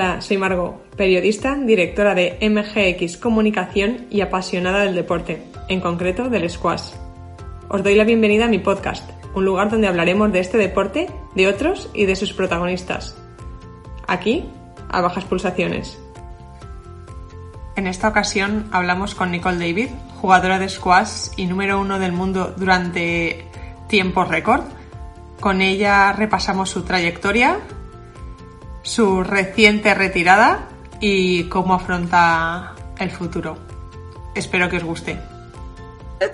Hola, soy Margot, periodista, directora de MGX Comunicación y apasionada del deporte, en concreto del squash. Os doy la bienvenida a mi podcast, un lugar donde hablaremos de este deporte, de otros y de sus protagonistas. Aquí, a bajas pulsaciones. En esta ocasión hablamos con Nicole David, jugadora de squash y número uno del mundo durante tiempo récord. Con ella repasamos su trayectoria, su reciente retirada y cómo afronta el futuro. Espero que os guste.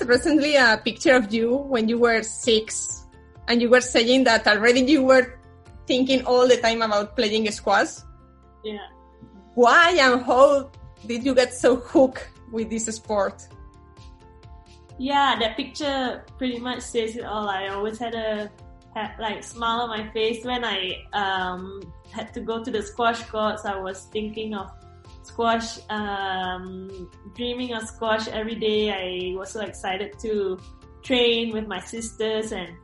Recently, a picture of you when you were six, and you were saying that already you were thinking all the time about playing squash. Yeah. Why and how did you get so hooked with this sport? Yeah, that picture pretty much says it all. I always had a had, like smile on my face when I um, had to go to the squash courts. I was thinking of squash, um, dreaming of squash every day. I was so excited to train with my sisters and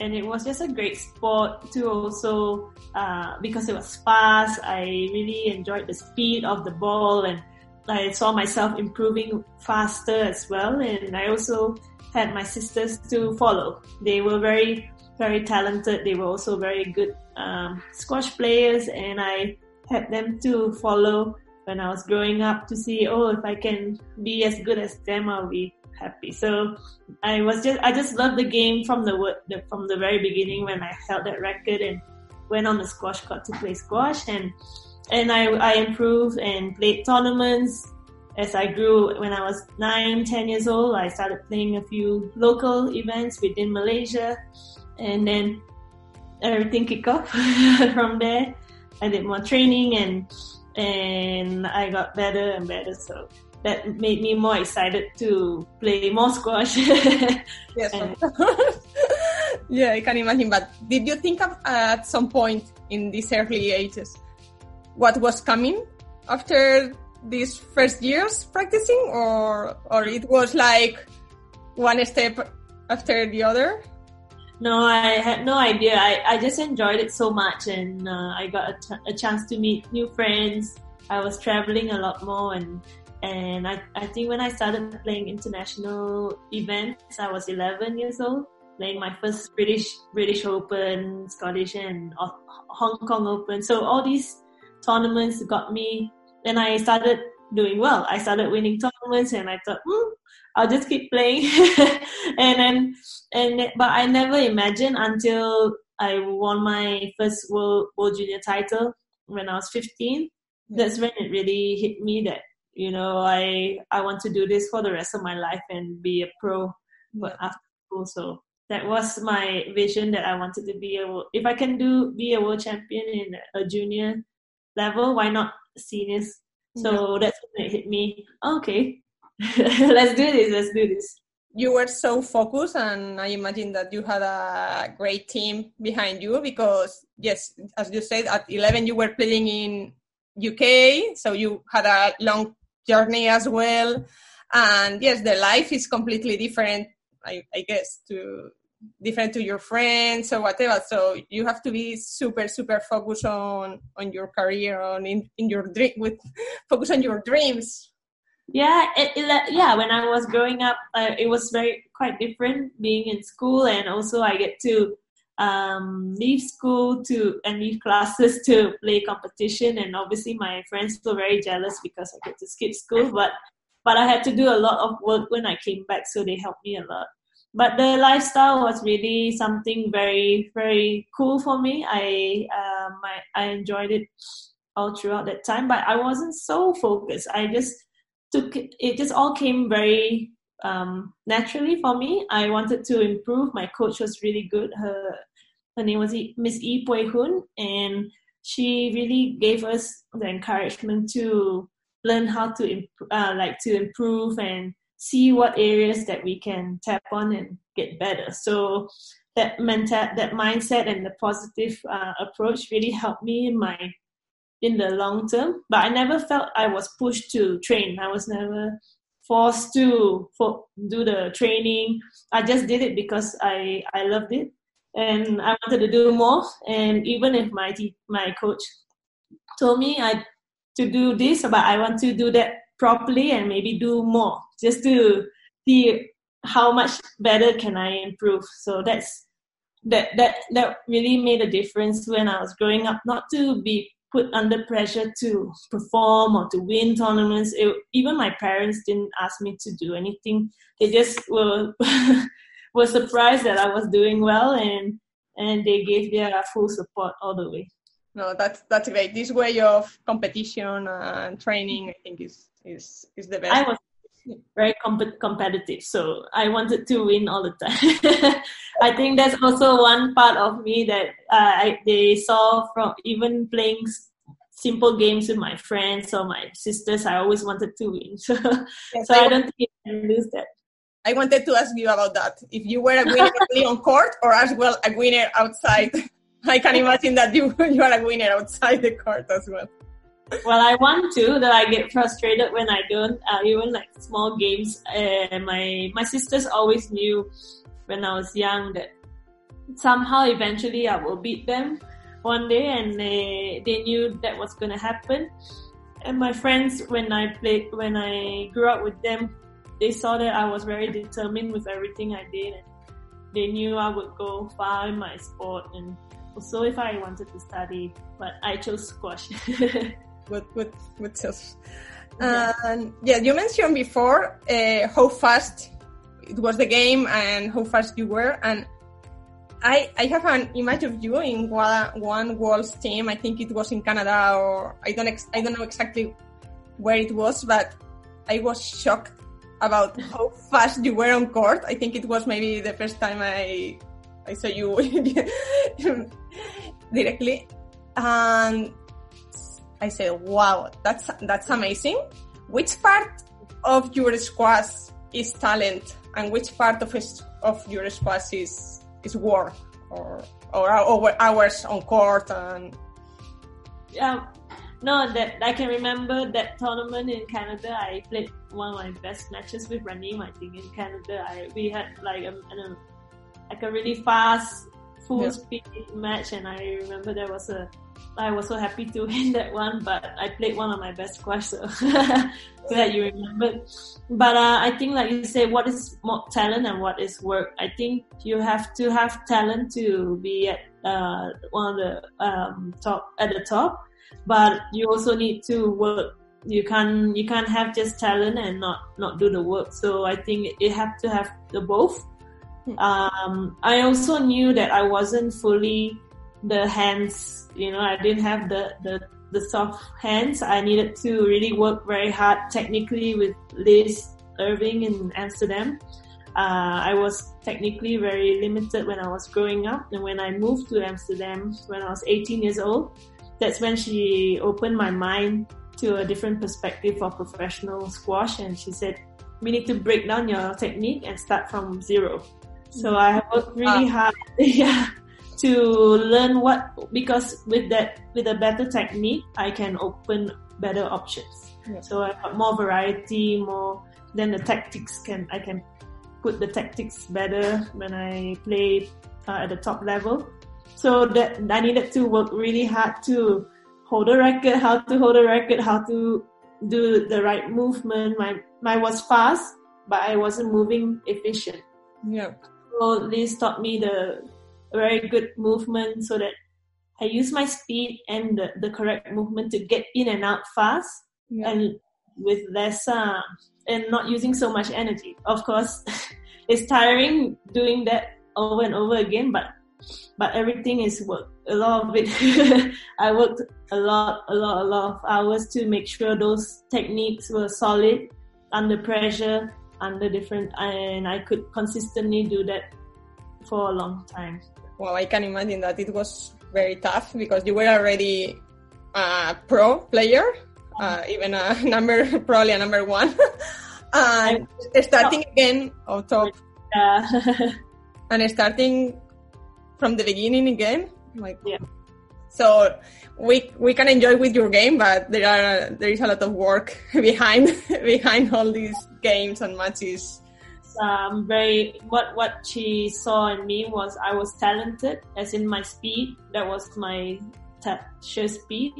and it was just a great sport to also uh, because it was fast. I really enjoyed the speed of the ball and I saw myself improving faster as well. And I also had my sisters to follow. They were very, very talented. They were also very good um, squash players, and I had them to follow when I was growing up to see, oh, if I can be as good as them, I'll be happy. So I was just, I just loved the game from the from the very beginning when I held that record and went on the squash court to play squash and and I, I improved and played tournaments as I grew when I was nine, ten years old. I started playing a few local events within Malaysia and then everything kicked off from there. I did more training and and I got better and better. So that made me more excited to play more squash. yes, yeah, I can imagine. But did you think of uh, at some point in these early ages what was coming after these first years practicing, or or it was like one step after the other? No, I had no idea. I, I just enjoyed it so much, and uh, I got a, t- a chance to meet new friends. I was traveling a lot more, and and I, I think when I started playing international events, I was 11 years old, playing my first British British Open, Scottish, and Hong Kong Open. So all these tournaments got me, and I started doing well. I started winning tournaments, and I thought, hmm, I'll just keep playing. and then, and but I never imagined until I won my first world world junior title when I was 15. That's when it really hit me that you know I I want to do this for the rest of my life and be a pro. But after school, so that was my vision that I wanted to be a if I can do be a world champion in a junior level, why not seniors? So yeah. that's when it hit me. Okay, let's do this. Let's do this. You were so focused, and I imagine that you had a great team behind you because, yes, as you said, at 11 you were playing in UK, so you had a long journey as well. And yes, the life is completely different, I, I guess, to different to your friends or whatever so you have to be super super focused on on your career on in, in your dream with focus on your dreams yeah it, it, yeah when i was growing up uh, it was very quite different being in school and also i get to um, leave school to and leave classes to play competition and obviously my friends were very jealous because i get to skip school but but i had to do a lot of work when i came back so they helped me a lot. But the lifestyle was really something very very cool for me. I um, I, I enjoyed it all throughout that time but i wasn't so focused. I just took it, just all came very um, naturally for me. I wanted to improve. My coach was really good. Her her name was miss e pui hun and she really gave us the encouragement to learn how to imp- uh, like to improve and see what areas that we can tap on and get better. So that mental, that mindset and the positive uh, approach really helped me in my in the long term. But I never felt I was pushed to train. I was never forced to for, do the training. I just did it because I I loved it and I wanted to do more. And even if my my coach told me I to do this, but I want to do that properly and maybe do more just to see how much better can I improve. So that's that that that really made a difference when I was growing up. Not to be put under pressure to perform or to win tournaments. It, even my parents didn't ask me to do anything. They just were were surprised that I was doing well and and they gave their full support all the way. No, that's that's great. This way of competition and training, I think, is is is the best. I was very comp- competitive, so I wanted to win all the time. I think that's also one part of me that uh, I, they saw from even playing simple games with my friends or my sisters. I always wanted to win, so, yes, so I, I don't think I can lose that. I wanted to ask you about that. If you were a winner only on court or as well a winner outside. I can imagine that you you are a winner outside the court as well. Well, I want to. That I get frustrated when I don't. Uh, even like small games. Uh, my my sisters always knew when I was young that somehow eventually I will beat them one day, and they they knew that was gonna happen. And my friends, when I played, when I grew up with them, they saw that I was very determined with everything I did, and they knew I would go far in my sport. And also, if I wanted to study, but I chose squash. good, good, good choice. And yeah, you mentioned before uh, how fast it was the game and how fast you were, and I, I have an image of you in one, one World's team. I think it was in Canada or I don't ex- I don't know exactly where it was, but I was shocked about how fast you were on court. I think it was maybe the first time I I saw you directly, and I said, "Wow, that's that's amazing." Which part of your squash is talent, and which part of his, of your squash is is work or or hours on court and yeah no that i can remember that tournament in canada i played one of my best matches with Raneem i think in canada I, we had like um, a, a um, like a really fast full yeah. speed match and i remember there was a I was so happy to win that one, but I played one of my best squash, so that you remembered. But uh, I think, like you say, what is more talent and what is work? I think you have to have talent to be at uh, one of the um, top at the top, but you also need to work. You can't you can't have just talent and not not do the work. So I think you have to have the both. Hmm. Um, I also knew that I wasn't fully the hands, you know, I didn't have the, the, the soft hands. I needed to really work very hard technically with Liz Irving in Amsterdam. Uh, I was technically very limited when I was growing up. And when I moved to Amsterdam when I was 18 years old, that's when she opened my mind to a different perspective of professional squash. And she said, we need to break down your technique and start from zero. So I worked really hard. yeah to learn what because with that with a better technique I can open better options. Yeah. So I got more variety, more then the tactics can I can put the tactics better when I play uh, at the top level. So that I needed to work really hard to hold a racket, how to hold a racket, how to do the right movement. My my was fast, but I wasn't moving efficient. Yeah. So this taught me the very good movement so that I use my speed and the, the correct movement to get in and out fast yeah. and with less uh, and not using so much energy. Of course, it's tiring doing that over and over again, but but everything is work. A lot of it, I worked a lot, a lot, a lot of hours to make sure those techniques were solid under pressure, under different, and I could consistently do that for a long time well, I can imagine that it was very tough because you were already a pro player, uh, even a number, probably a number one, and starting again on top, and starting from the beginning again, like yeah. So we we can enjoy with your game, but there are there is a lot of work behind behind all these games and matches um, very what what she saw in me was I was talented, as in my speed. That was my t- sheer speed,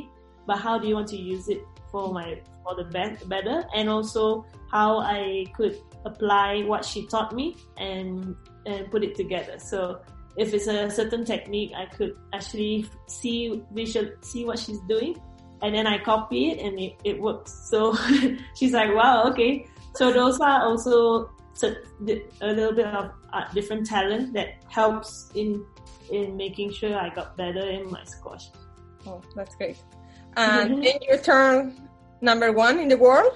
but how do you want to use it for my for the be- better, and also how I could apply what she taught me and and put it together. So if it's a certain technique, I could actually see visual see what she's doing, and then I copy it and it, it works. So she's like, wow, okay. So those are also a little bit of uh, different talent that helps in in making sure I got better in my squash. Oh, that's great. And then you turn number one in the world,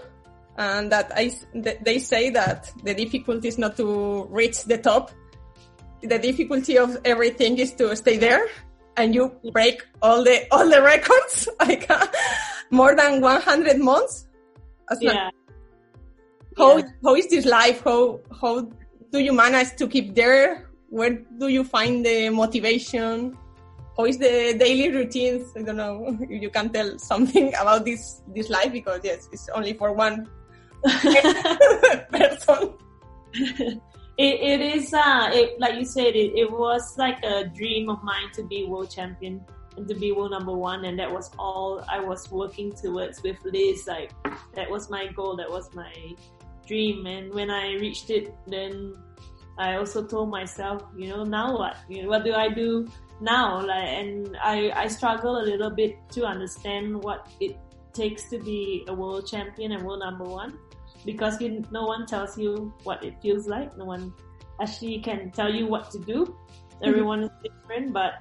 and that I they say that the difficulty is not to reach the top. The difficulty of everything is to stay there, and you break all the all the records, like uh, more than 100 months. That's yeah. Not, how yeah. how is this life? How how do you manage to keep there? Where do you find the motivation? How is the daily routines? I don't know if you can tell something about this this life because yes, it's only for one person. It, it is uh it, like you said it, it was like a dream of mine to be world champion and to be world number one and that was all I was working towards with Liz like that was my goal that was my dream. And when I reached it, then I also told myself, you know, now what? You know, what do I do now? Like, and I, I struggle a little bit to understand what it takes to be a world champion and world number one because you, no one tells you what it feels like. No one actually can tell you what to do. Mm-hmm. Everyone is different, but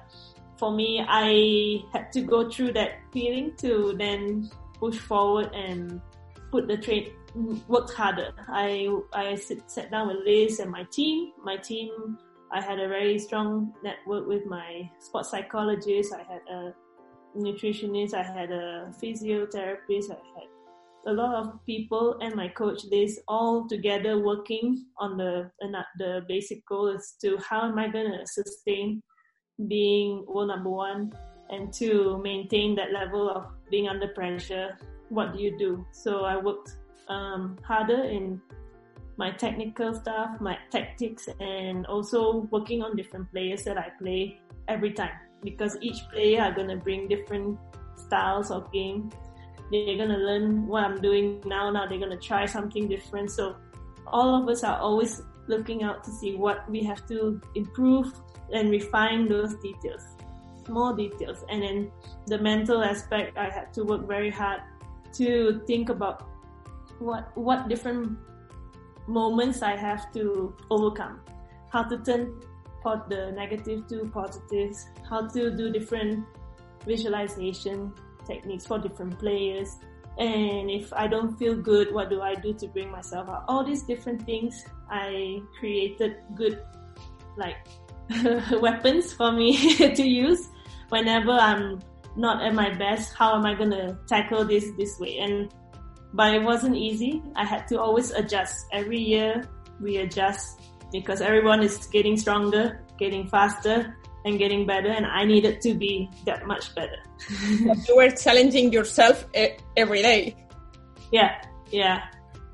for me, I had to go through that feeling to then push forward and put the train worked harder. I I sit, sat down with Liz and my team. My team, I had a very strong network with my sports psychologist. I had a nutritionist. I had a physiotherapist. I had a lot of people and my coach Liz all together working on the the basic goal is to how am I going to sustain being world number one and to maintain that level of being under pressure. What do you do? So I worked um, harder in my technical stuff, my tactics, and also working on different players that I play every time. Because each player are gonna bring different styles of game. They're gonna learn what I'm doing now. Now they're gonna try something different. So all of us are always looking out to see what we have to improve and refine those details, small details. And then the mental aspect, I had to work very hard to think about what what different moments I have to overcome, how to turn the negative to positives, how to do different visualization techniques for different players. And if I don't feel good, what do I do to bring myself out? All these different things, I created good, like, weapons for me to use whenever I'm not at my best. How am I gonna tackle this this way? And but it wasn't easy. I had to always adjust. Every year we adjust because everyone is getting stronger, getting faster, and getting better, and I needed to be that much better. you were challenging yourself eh, every day. Yeah, yeah,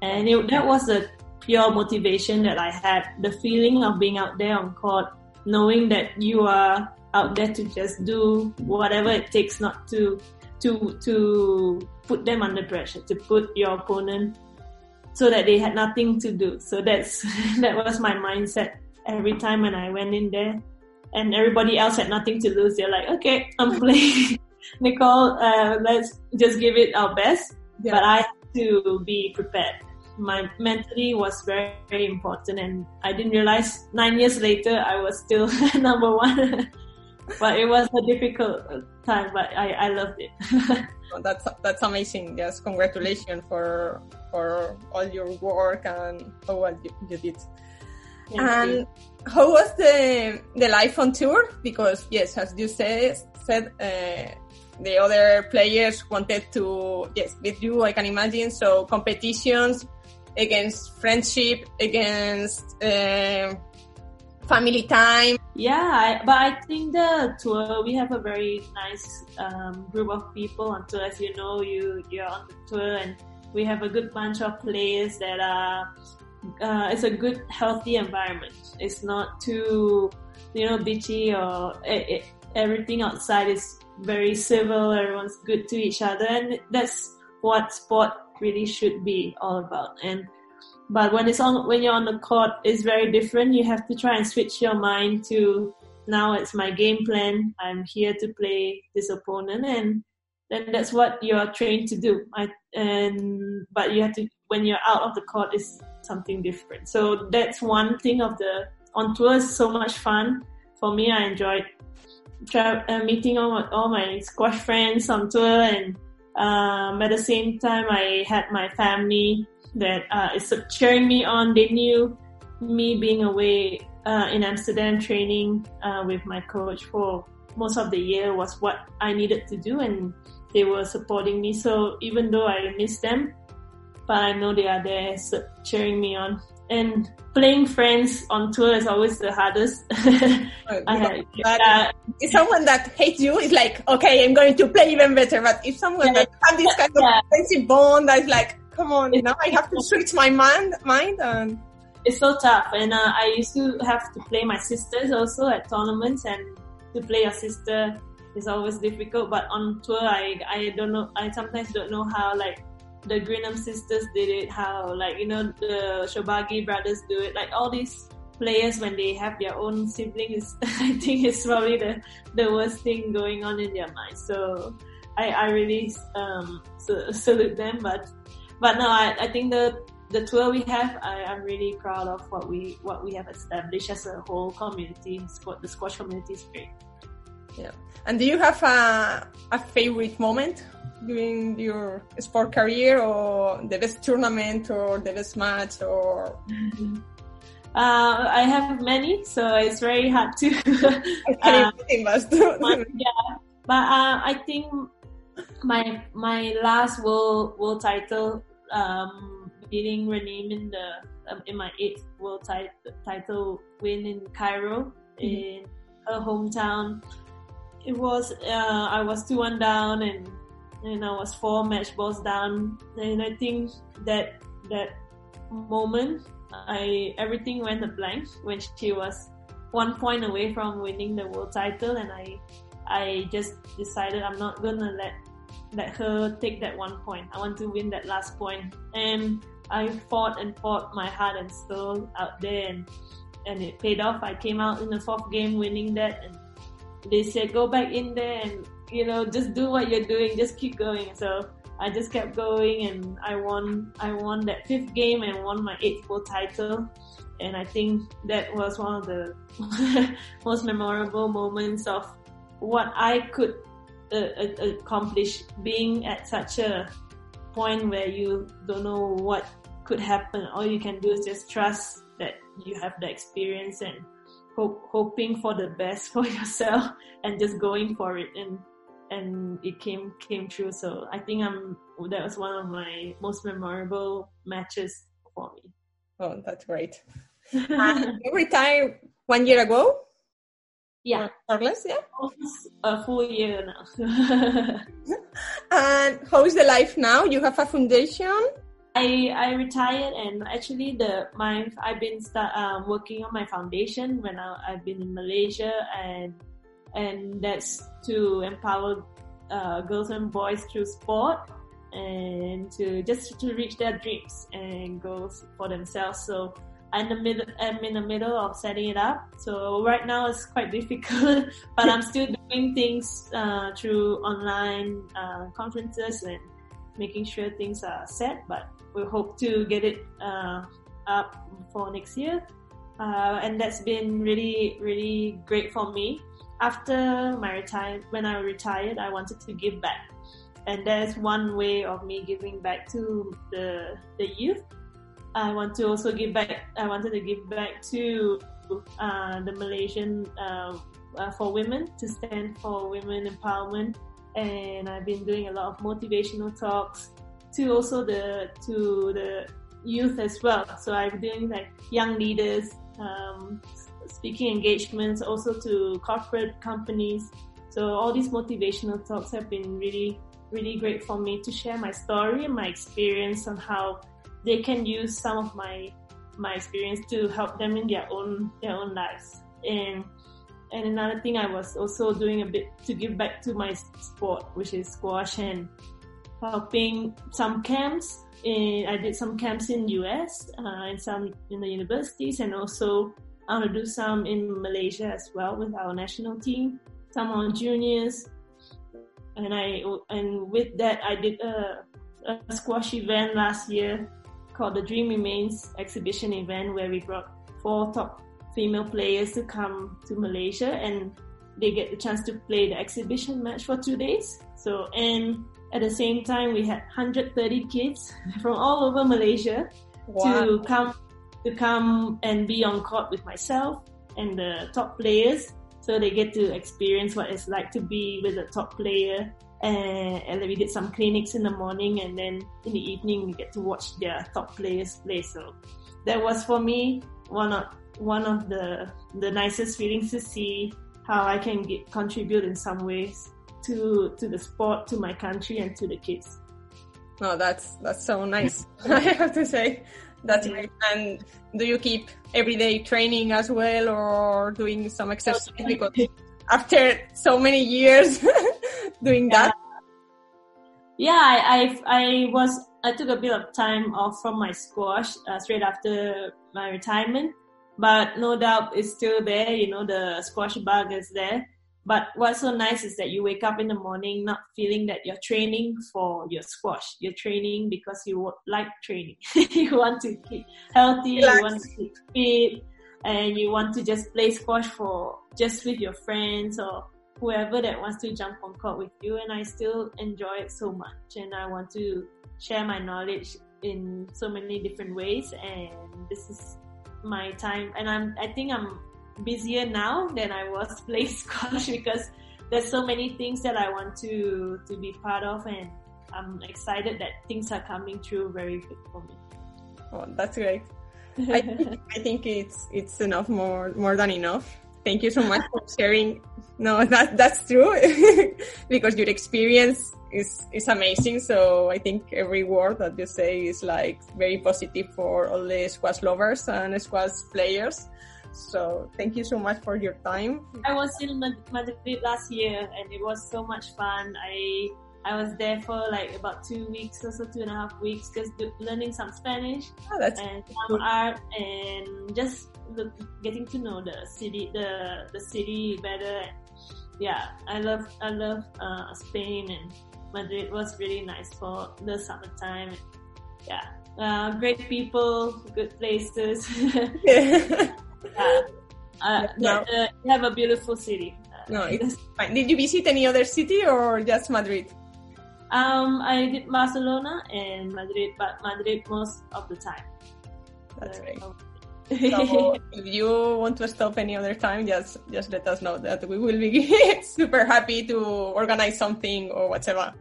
and it, that was a pure motivation that I had. The feeling of being out there on court, knowing that you are out there to just do whatever it takes, not to to to put them under pressure, to put your opponent so that they had nothing to do. So that's that was my mindset every time when I went in there, and everybody else had nothing to lose. They're like, okay, I'm playing. Nicol, uh, let's just give it our best. Yeah. But I had to be prepared. My mentally was very, very important, and I didn't realize nine years later I was still number one. But it was a difficult time, but I, I loved it. that's that's amazing. Yes, congratulations for for all your work and how well you, you did. Thank and you. how was the the life on tour? Because yes, as you said, said uh, the other players wanted to yes with you. I can imagine. So competitions against friendship, against uh, family time. Yeah, but I think the tour we have a very nice um, group of people on tour. As you know, you you're on the tour, and we have a good bunch of players that are. Uh, it's a good, healthy environment. It's not too, you know, bitchy or it, it, everything outside is very civil. Everyone's good to each other, and that's what sport really should be all about. And but when it's on when you're on the court, it's very different. You have to try and switch your mind to now it's my game plan. I'm here to play this opponent, and then that's what you're trained to do. I, and but you have to when you're out of the court is something different. So that's one thing of the on tour is so much fun for me. I enjoyed tra- uh, meeting all my, all my squash friends on tour, and um, at the same time, I had my family that uh, is cheering me on. They knew me being away uh, in Amsterdam training uh, with my coach for most of the year was what I needed to do, and they were supporting me. So even though I miss them, but I know they are there cheering me on. And playing friends on tour is always the hardest. uh, if someone that hates you is like, okay, I'm going to play even better. But if someone yeah, that has this kind yeah. of friendship bond, that's like, come on, you know, I have to switch my mind, mind and it's so tough. And uh, I used to have to play my sisters also at tournaments, and to play a sister is always difficult. But on tour, I I don't know. I sometimes don't know how like the Grinham sisters did it, how like you know the Shorbagy brothers do it. Like all these players when they have their own siblings, I think it's probably the the worst thing going on in their mind. So I I really um salute them, but but no, I I think the the tour we have, I, am really proud of what we what we have established as a whole community. The squash community is great. Yeah. And do you have a a favorite moment during your sport career, or the best tournament, or the best match, or? Uh, I have many, so it's very hard to. uh, yeah, but uh, I think my my last world world title um, beating Renee in the um, in my eighth world tit- title win in Cairo mm-hmm. in her hometown. It was uh, I was two one down and and I was four match balls down and I think that that moment I everything went a blank when she was one point away from winning the world title and I I just decided I'm not gonna let let her take that one point. I want to win that last point. And I fought and fought my heart and soul out there and, and it paid off. I came out in the fourth game winning that and they said go back in there and you know just do what you're doing, just keep going. So I just kept going and I won I won that fifth game and won my eighth world title. And I think that was one of the most memorable moments of what I could uh, accomplish being at such a point where you don't know what could happen. All you can do is just trust that you have the experience and hope, hoping for the best for yourself and just going for it. And and it came came true. So I think I'm that was one of my most memorable matches for me. Oh, that's great. you retired one year ago. Yeah, or less. Yeah, a full year now. and how is the life now? You have a foundation. I I retired and actually the my I've been start um, working on my foundation when I, I've been in Malaysia and and that's to empower uh, girls and boys through sport and to just to reach their dreams and goals for themselves. So in the middle I'm in the middle of setting it up. So right now it's quite difficult, but I'm still doing things uh, through online uh, conferences and making sure things are set. But we hope to get it uh, up for next year. Uh, and that's been really, really great for me. After my retire, when I retired, I wanted to give back, and that's one way of me giving back to the the youth. I want to also give back. I wanted to give back to uh, the Malaysian uh, uh for women to stand for women empowerment, and I've been doing a lot of motivational talks to also the to the youth as well. So I'm doing like young leaders, um, speaking engagements, also to corporate companies. So all these motivational talks have been really, really great for me to share my story and my experience on how they can use some of my my experience to help them in their own their own lives. And and another thing I was also doing a bit to give back to my sport, which is squash and helping some camps. In, I did some camps in US uh, and some in the universities, and also I want to do some in Malaysia as well with our national team. Some on juniors, and I and with that I did a, a squash event last year called the Dream Remains exhibition event where we brought four top female players to come to Malaysia and they get the chance to play the exhibition match for two days. So, and at the same time, we had 130 kids from all over Malaysia wow. to come to come and be on court with myself and the top players. So they get to experience what it's like to be with a top player. And, then we did some clinics in the morning, and then in the evening we get to watch their top players play. So that was for me one of one of the the nicest feelings to see how I can get, contribute in some ways to to the sport, to my country, and to the kids. No, that's that's so nice. I have to say, that's great. And do you keep everyday training as well, or doing some exercise? Because after so many years doing that. Yeah, I, I, I was I took a bit of time off from my squash uh, straight after my retirement, but no doubt it's still there. You know, the squash bug is there. But what's so nice is that you wake up in the morning not feeling that you're training for your squash. You're training because you like training. you want to keep healthy, Relax. you want to keep fit, and you want to just play squash for just with your friends or whoever that wants to jump on court with you. And I still enjoy it so much, and I want to share my knowledge in so many different ways. And this is my time and I'm I think I'm busier now than I was playing squash because there's so many things that I want to to be part of and I'm excited that things are coming through very good for me. Oh, that's great. I think, I think it's it's enough more more than enough. Thank you so much for sharing. No, that that's true because your experience is is amazing. So I think every word that you say is like very positive for all the squash lovers and squash players. So thank you so much for your time. I was in Madrid last year and it was so much fun. I I was there for like about two weeks or so, two and a half weeks, just learning some Spanish oh, and some art and just getting to know the city, the the city better. Yeah, I love I love uh, Spain and Madrid was really nice for the summertime. Yeah, uh, great people, good places. yeah. Uh, no. uh, have a beautiful city. Uh, no, it's fine. Did you visit any other city or just Madrid? Um, I did Barcelona and Madrid, but Madrid most of the time. That's right. so if you want to stop any other time, just just let us know that we will be super happy to organize something or whatever.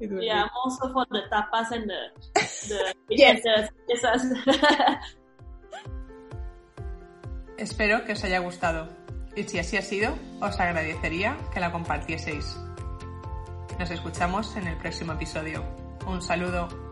Yeah, be. also for the tapas and the the yes. Espero que os haya gustado y si así ha sido, os agradecería que la compartieseis. Nos escuchamos en el próximo episodio. Un saludo.